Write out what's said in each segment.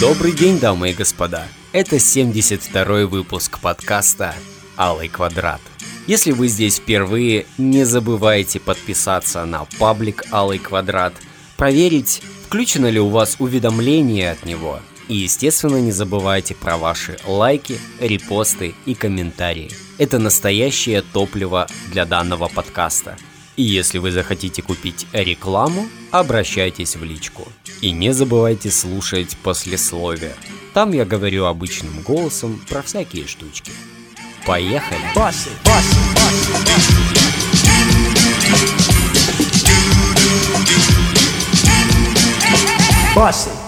Добрый день, дамы и господа. Это 72-й выпуск подкаста «Алый квадрат». Если вы здесь впервые, не забывайте подписаться на паблик «Алый квадрат», проверить, включено ли у вас уведомление от него. И, естественно, не забывайте про ваши лайки, репосты и комментарии. Это настоящее топливо для данного подкаста. И если вы захотите купить рекламу, обращайтесь в личку. И не забывайте слушать послесловие. Там я говорю обычным голосом про всякие штучки. Поехали! Боссы, боссы, боссы, боссы. Боссы.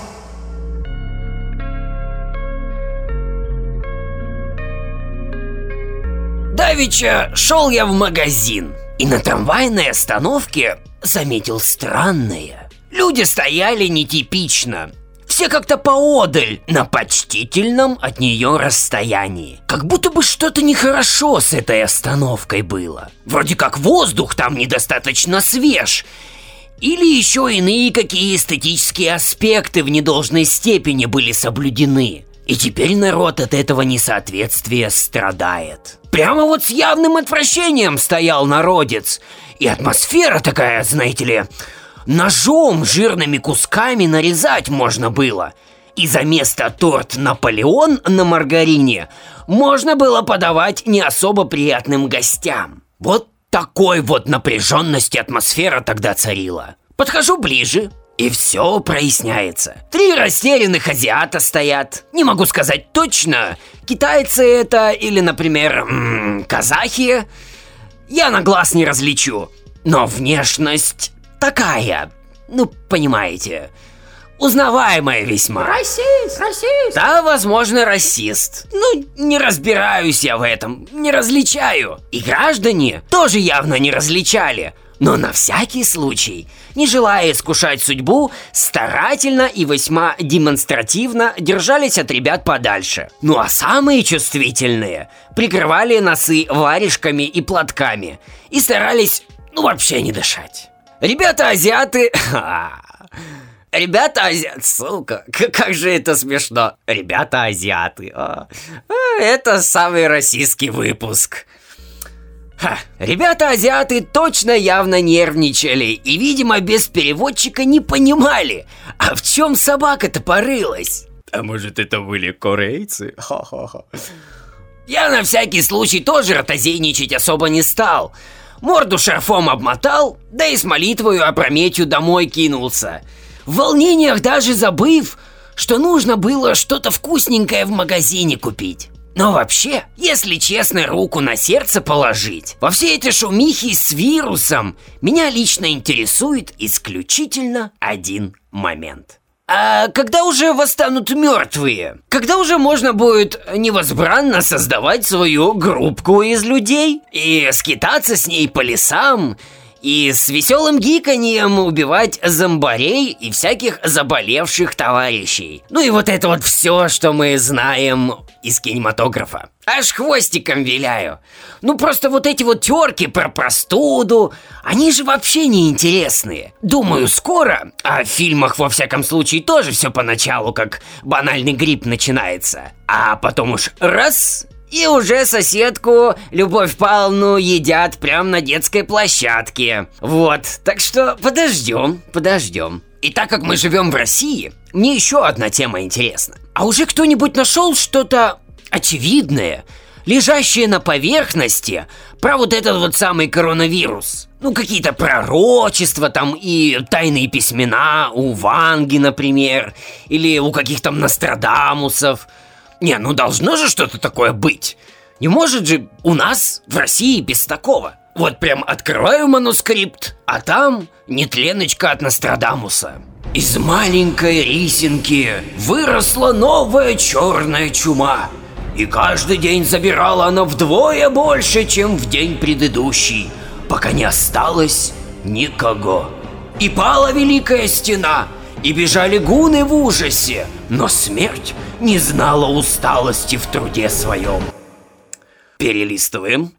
Давича шел я в магазин и на трамвайной остановке заметил странное. Люди стояли нетипично. Все как-то поодаль, на почтительном от нее расстоянии. Как будто бы что-то нехорошо с этой остановкой было. Вроде как воздух там недостаточно свеж. Или еще иные какие эстетические аспекты в недолжной степени были соблюдены. И теперь народ от этого несоответствия страдает. Прямо вот с явным отвращением стоял народец. И атмосфера такая, знаете ли, Ножом жирными кусками нарезать можно было. И за место торт Наполеон на маргарине можно было подавать не особо приятным гостям. Вот такой вот напряженности атмосфера тогда царила. Подхожу ближе, и все проясняется. Три растерянных азиата стоят. Не могу сказать точно, китайцы это или, например, м -м, казахи. Я на глаз не различу. Но внешность такая, ну, понимаете, узнаваемая весьма. Расист, расист. Да, возможно, расист. Ну, не разбираюсь я в этом, не различаю. И граждане тоже явно не различали. Но на всякий случай, не желая искушать судьбу, старательно и весьма демонстративно держались от ребят подальше. Ну а самые чувствительные прикрывали носы варежками и платками и старались, ну, вообще не дышать. Ребята азиаты... Ребята азиаты, сука, как же это смешно. Ребята азиаты. А, а, это самый российский выпуск. Ха, ребята азиаты точно явно нервничали и, видимо, без переводчика не понимали, а в чем собака-то порылась. А может это были корейцы? Ха-ха-ха. Я на всякий случай тоже ротозейничать особо не стал – морду шарфом обмотал, да и с молитвою опрометью домой кинулся. В волнениях даже забыв, что нужно было что-то вкусненькое в магазине купить. Но вообще, если честно руку на сердце положить, во все эти шумихи с вирусом меня лично интересует исключительно один момент – а когда уже восстанут мертвые? Когда уже можно будет невозбранно создавать свою группку из людей и скитаться с ней по лесам, и с веселым гиканьем убивать зомбарей и всяких заболевших товарищей. Ну и вот это вот все, что мы знаем из кинематографа. Аж хвостиком виляю. Ну просто вот эти вот терки про простуду, они же вообще не интересные. Думаю, скоро, а в фильмах во всяком случае тоже все поначалу как банальный грипп начинается. А потом уж раз и уже соседку Любовь Павловну едят прямо на детской площадке. Вот, так что подождем, подождем. И так как мы живем в России, мне еще одна тема интересна. А уже кто-нибудь нашел что-то очевидное, лежащее на поверхности про вот этот вот самый коронавирус? Ну, какие-то пророчества там и тайные письмена у Ванги, например, или у каких-то Нострадамусов – не, ну должно же что-то такое быть. Не может же у нас в России без такого. Вот прям открываю манускрипт, а там нетленочка от Нострадамуса. Из маленькой рисинки выросла новая черная чума. И каждый день забирала она вдвое больше, чем в день предыдущий, пока не осталось никого. И пала великая стена – и бежали гуны в ужасе, но смерть не знала усталости в труде своем. Перелистываем.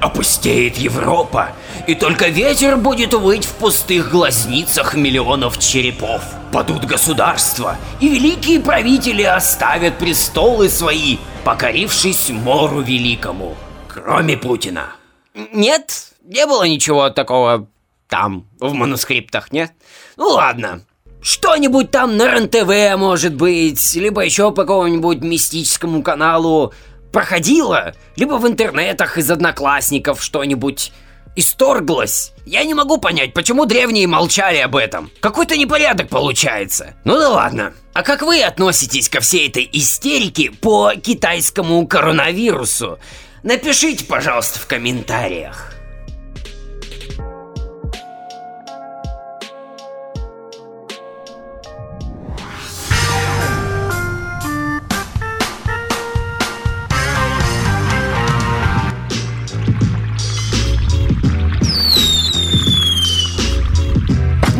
Опустеет Европа, и только ветер будет выть в пустых глазницах миллионов черепов. Падут государства, и великие правители оставят престолы свои, покорившись мору великому. Кроме Путина. Нет, не было ничего такого там, в манускриптах, нет? Ну ладно, что-нибудь там на РНТВ, может быть, либо еще по какому-нибудь мистическому каналу проходило, либо в интернетах из одноклассников что-нибудь исторглось. Я не могу понять, почему древние молчали об этом. Какой-то непорядок получается. Ну да ладно. А как вы относитесь ко всей этой истерике по китайскому коронавирусу? Напишите, пожалуйста, в комментариях.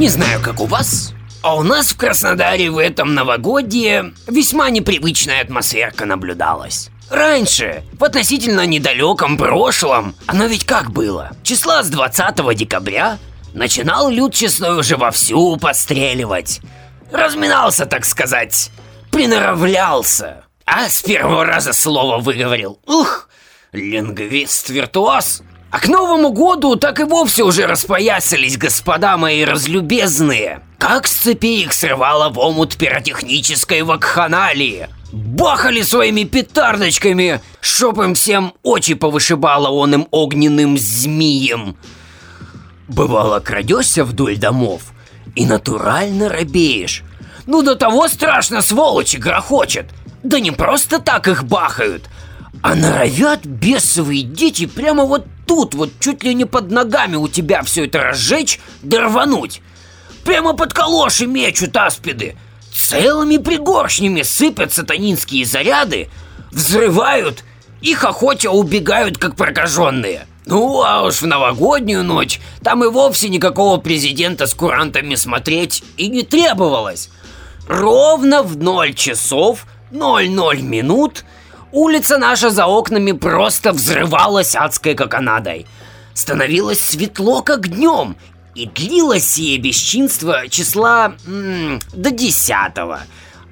Не знаю, как у вас, а у нас в Краснодаре в этом новогодье весьма непривычная атмосферка наблюдалась. Раньше, в относительно недалеком прошлом, оно ведь как было? Числа с 20 декабря начинал люд честной уже вовсю постреливать. Разминался, так сказать, приноравлялся. А с первого раза слово выговорил. Ух, лингвист-виртуоз. А к Новому году так и вовсе уже распоясались господа мои разлюбезные. Как с цепи их срывало в омут пиротехнической вакханалии. Бахали своими петардочками, чтоб им всем очи повышибало он им огненным змеем. Бывало, крадешься вдоль домов и натурально робеешь. Ну до того страшно сволочи грохочет. Да не просто так их бахают, а норовят бесовые дети прямо вот тут, вот чуть ли не под ногами у тебя все это разжечь да. Прямо под калоши мечут аспиды. Целыми пригоршнями сыпят сатанинские заряды, взрывают и хохотя убегают, как прокаженные. Ну, а уж в новогоднюю ночь там и вовсе никакого президента с курантами смотреть и не требовалось. Ровно в 0 часов 00 минут улица наша за окнами просто взрывалась адской коконадой. Становилось светло, как днем, и длилось сие бесчинство числа м, до десятого,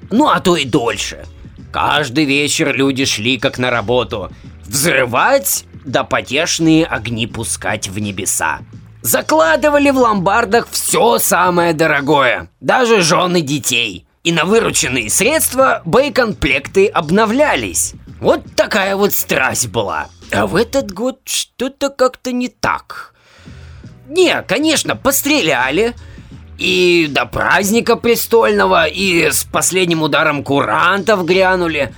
ну а то и дольше. Каждый вечер люди шли как на работу, взрывать да потешные огни пускать в небеса. Закладывали в ломбардах все самое дорогое, даже жены детей. И на вырученные средства боекомплекты обновлялись. Вот такая вот страсть была. А в этот год что-то как-то не так. Не, конечно, постреляли. И до праздника престольного, и с последним ударом курантов грянули.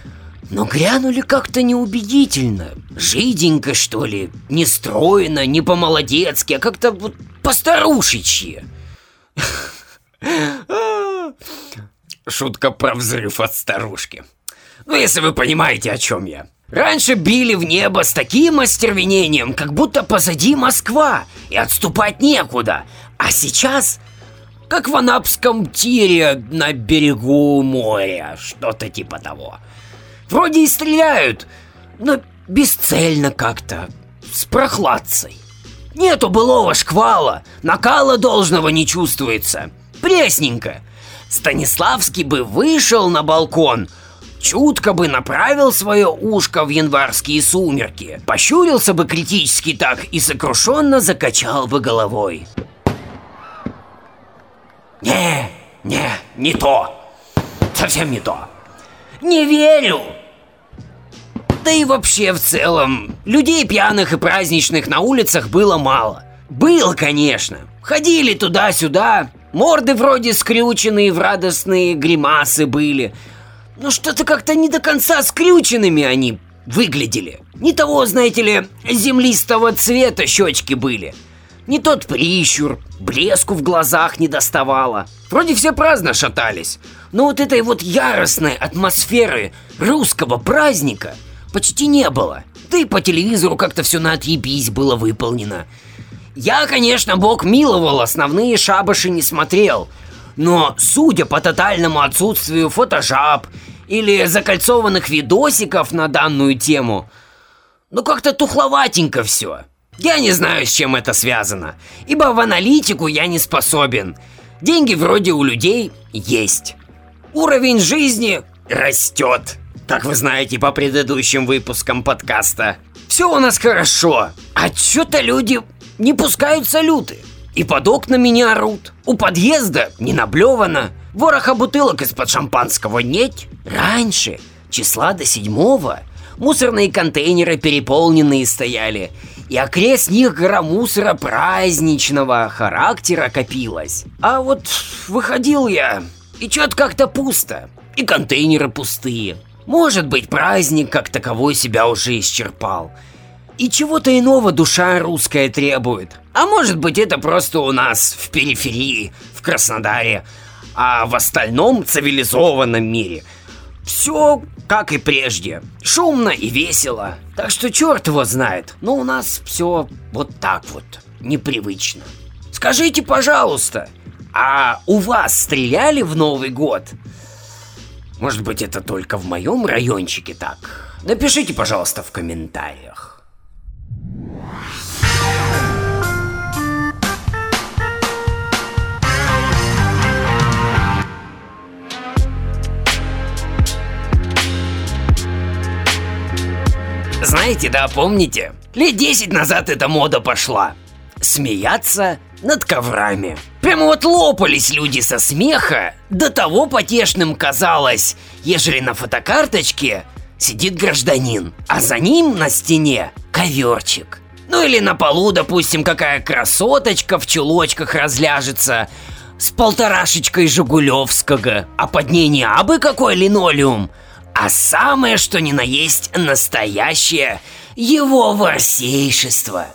Но грянули как-то неубедительно. Жиденько, что ли, не стройно, не по-молодецки, а как-то вот по-старушечьи. Шутка про взрыв от старушки. Ну, если вы понимаете, о чем я. Раньше били в небо с таким остервенением, как будто позади Москва, и отступать некуда. А сейчас, как в анапском тире на берегу моря, что-то типа того. Вроде и стреляют, но бесцельно как-то, с прохладцей. Нету былого шквала, накала должного не чувствуется. Пресненько. Станиславский бы вышел на балкон, чутко бы направил свое ушко в январские сумерки, пощурился бы критически так и сокрушенно закачал бы головой. Не, не, не то. Совсем не то. Не верю. Да и вообще в целом, людей пьяных и праздничных на улицах было мало. Было, конечно. Ходили туда-сюда, морды вроде скрюченные в радостные гримасы были. Но что-то как-то не до конца скрюченными они выглядели. Не того, знаете ли, землистого цвета щечки были. Не тот прищур, блеску в глазах не доставало. Вроде все праздно шатались, но вот этой вот яростной атмосферы русского праздника почти не было. Да и по телевизору как-то все на отъебись было выполнено. Я, конечно, бог миловал, основные шабаши не смотрел. Но, судя по тотальному отсутствию фотожаб или закольцованных видосиков на данную тему, ну как-то тухловатенько все. Я не знаю, с чем это связано, ибо в аналитику я не способен. Деньги вроде у людей есть. Уровень жизни растет. Как вы знаете по предыдущим выпускам подкаста. Все у нас хорошо, а что-то люди не пускают салюты. И под окнами не орут. У подъезда не наблевано. Вороха бутылок из-под шампанского нет. Раньше, числа до седьмого, мусорные контейнеры переполненные стояли. И окрест них гора мусора праздничного характера копилась. А вот выходил я, и чё-то как-то пусто. И контейнеры пустые. Может быть, праздник как таковой себя уже исчерпал. И чего-то иного душа русская требует. А может быть, это просто у нас в периферии, в Краснодаре, а в остальном цивилизованном мире все как и прежде. Шумно и весело. Так что черт его знает. Но у нас все вот так вот, непривычно. Скажите, пожалуйста, а у вас стреляли в Новый год? Может быть, это только в моем райончике так? Напишите, пожалуйста, в комментариях. Знаете, да, помните? Лет 10 назад эта мода пошла. Смеяться над коврами. Прямо вот лопались люди со смеха. До того потешным казалось, ежели на фотокарточке сидит гражданин, а за ним на стене коверчик. Ну или на полу, допустим, какая красоточка в чулочках разляжется с полторашечкой Жигулевского, а под ней не абы какой линолеум, а самое что ни на есть настоящее его ворсейшество.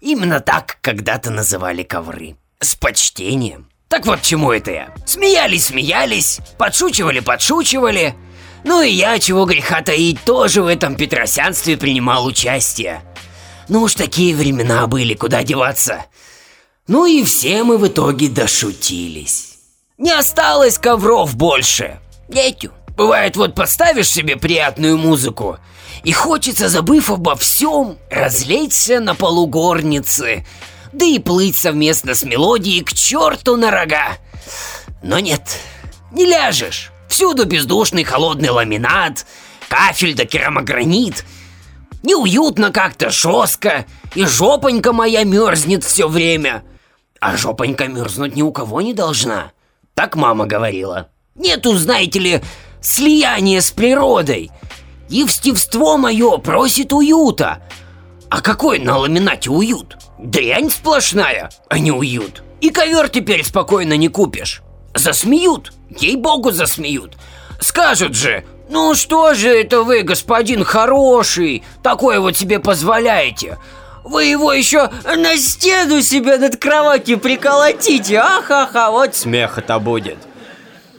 Именно так когда-то называли ковры. С почтением. Так вот, чему это я? Смеялись, смеялись, подшучивали, подшучивали. Ну и я, чего греха таить, тоже в этом петросянстве принимал участие. Ну уж такие времена были, куда деваться. Ну и все мы в итоге дошутились. Не осталось ковров больше. Этю. Бывает, вот поставишь себе приятную музыку, и хочется, забыв обо всем, разлечься на полу горницы, да и плыть совместно с мелодией к черту на рога. Но нет, не ляжешь. Всюду бездушный холодный ламинат, кафель да керамогранит. Неуютно как-то, жестко, и жопонька моя мерзнет все время. А жопонька мерзнуть ни у кого не должна. Так мама говорила. Нету, знаете ли, слияние с природой. Евстивство мое просит уюта. А какой на ламинате уют? Дрянь сплошная, а не уют. И ковер теперь спокойно не купишь. Засмеют, ей-богу засмеют. Скажут же, ну что же это вы, господин хороший, такое вот себе позволяете? Вы его еще на стену себе над кроватью приколотите, ахаха, вот смеха-то будет.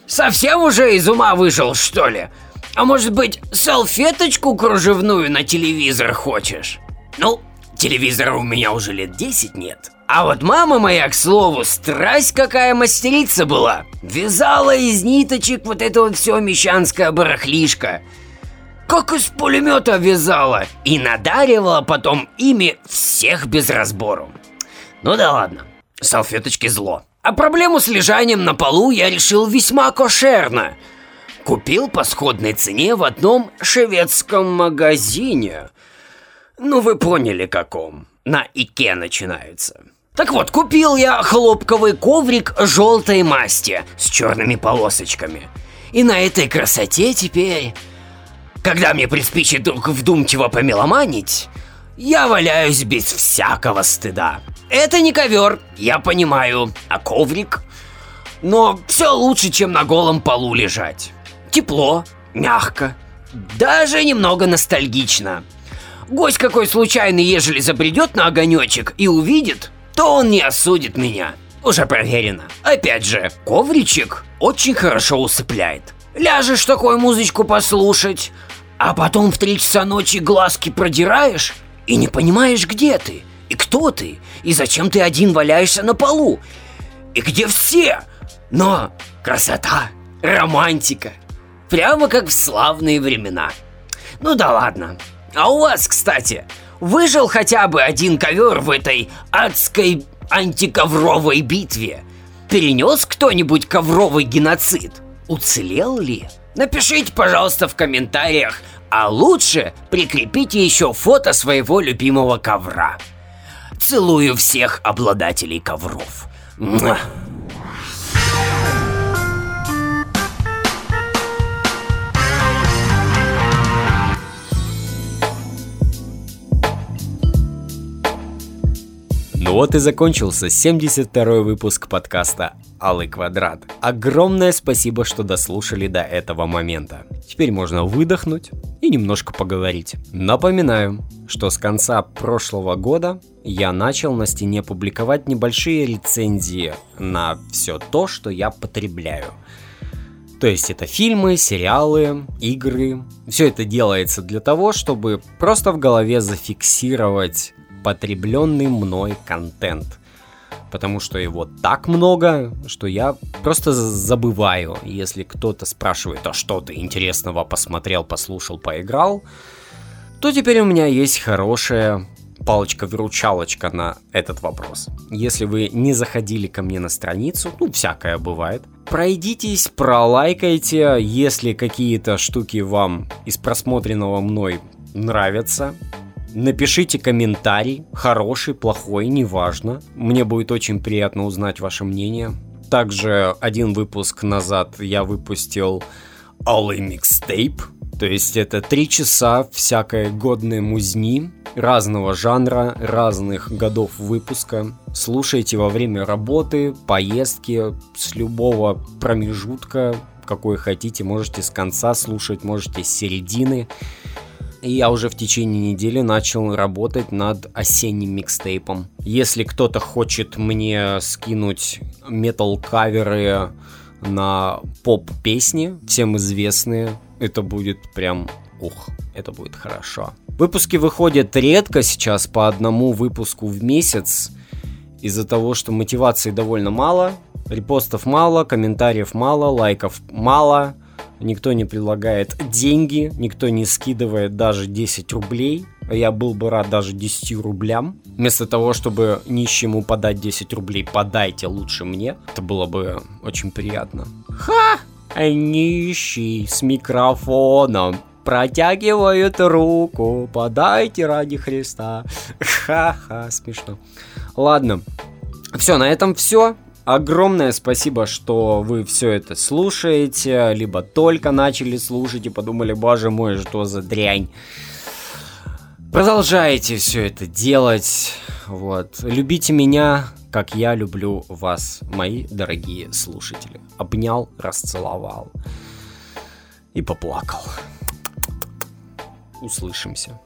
Совсем уже из ума вышел, что ли? А может быть, салфеточку кружевную на телевизор хочешь? Ну, телевизора у меня уже лет 10 нет. А вот мама моя, к слову, страсть какая мастерица была. Вязала из ниточек вот это вот все мещанское барахлишко. Как из пулемета вязала. И надаривала потом ими всех без разбору. Ну да ладно, салфеточки зло. А проблему с лежанием на полу я решил весьма кошерно. Купил по сходной цене в одном шведском магазине. Ну вы поняли каком. На Ике начинается. Так вот, купил я хлопковый коврик желтой масти с черными полосочками. И на этой красоте теперь, когда мне приспичит вдумчиво помеломанить, я валяюсь без всякого стыда. Это не ковер, я понимаю, а коврик. Но все лучше, чем на голом полу лежать. Тепло, мягко, даже немного ностальгично. Гость какой случайный, ежели забредет на огонечек и увидит, то он не осудит меня. Уже проверено. Опять же, ковричек очень хорошо усыпляет. Ляжешь такую музычку послушать, а потом в три часа ночи глазки продираешь и не понимаешь, где ты – и кто ты? И зачем ты один валяешься на полу? И где все? Но красота, романтика. Прямо как в славные времена. Ну да ладно. А у вас, кстати, Выжил хотя бы один ковер в этой адской антиковровой битве? Перенес кто-нибудь ковровый геноцид? Уцелел ли? Напишите, пожалуйста, в комментариях, а лучше прикрепите еще фото своего любимого ковра. Целую всех обладателей ковров. Муа. Ну вот и закончился 72-й выпуск подкаста «Алый квадрат». Огромное спасибо, что дослушали до этого момента. Теперь можно выдохнуть и немножко поговорить. Напоминаю, что с конца прошлого года я начал на стене публиковать небольшие рецензии на все то, что я потребляю. То есть это фильмы, сериалы, игры. Все это делается для того, чтобы просто в голове зафиксировать потребленный мной контент. Потому что его так много, что я просто забываю. Если кто-то спрашивает, а что ты интересного посмотрел, послушал, поиграл, то теперь у меня есть хорошая палочка-выручалочка на этот вопрос. Если вы не заходили ко мне на страницу, ну, всякое бывает, пройдитесь, пролайкайте, если какие-то штуки вам из просмотренного мной нравятся, Напишите комментарий, хороший, плохой, неважно. Мне будет очень приятно узнать ваше мнение. Также один выпуск назад я выпустил Алый микстейп. То есть это три часа всякой годной музни разного жанра, разных годов выпуска. Слушайте во время работы, поездки, с любого промежутка, какой хотите. Можете с конца слушать, можете с середины. Я уже в течение недели начал работать над осенним микстейпом. Если кто-то хочет мне скинуть метал-каверы на поп-песни, всем известные, это будет прям ух, это будет хорошо. Выпуски выходят редко сейчас, по одному выпуску в месяц, из-за того, что мотивации довольно мало, репостов мало, комментариев мало, лайков мало, никто не предлагает деньги, никто не скидывает даже 10 рублей. Я был бы рад даже 10 рублям. Вместо того, чтобы нищему подать 10 рублей, подайте лучше мне. Это было бы очень приятно. Ха! Нищий с микрофоном протягивает руку, подайте ради Христа. Ха-ха, смешно. Ладно, все, на этом все. Огромное спасибо, что вы все это слушаете, либо только начали слушать и подумали, боже мой, что за дрянь. Продолжайте все это делать. Вот. Любите меня, как я люблю вас, мои дорогие слушатели. Обнял, расцеловал и поплакал. Услышимся.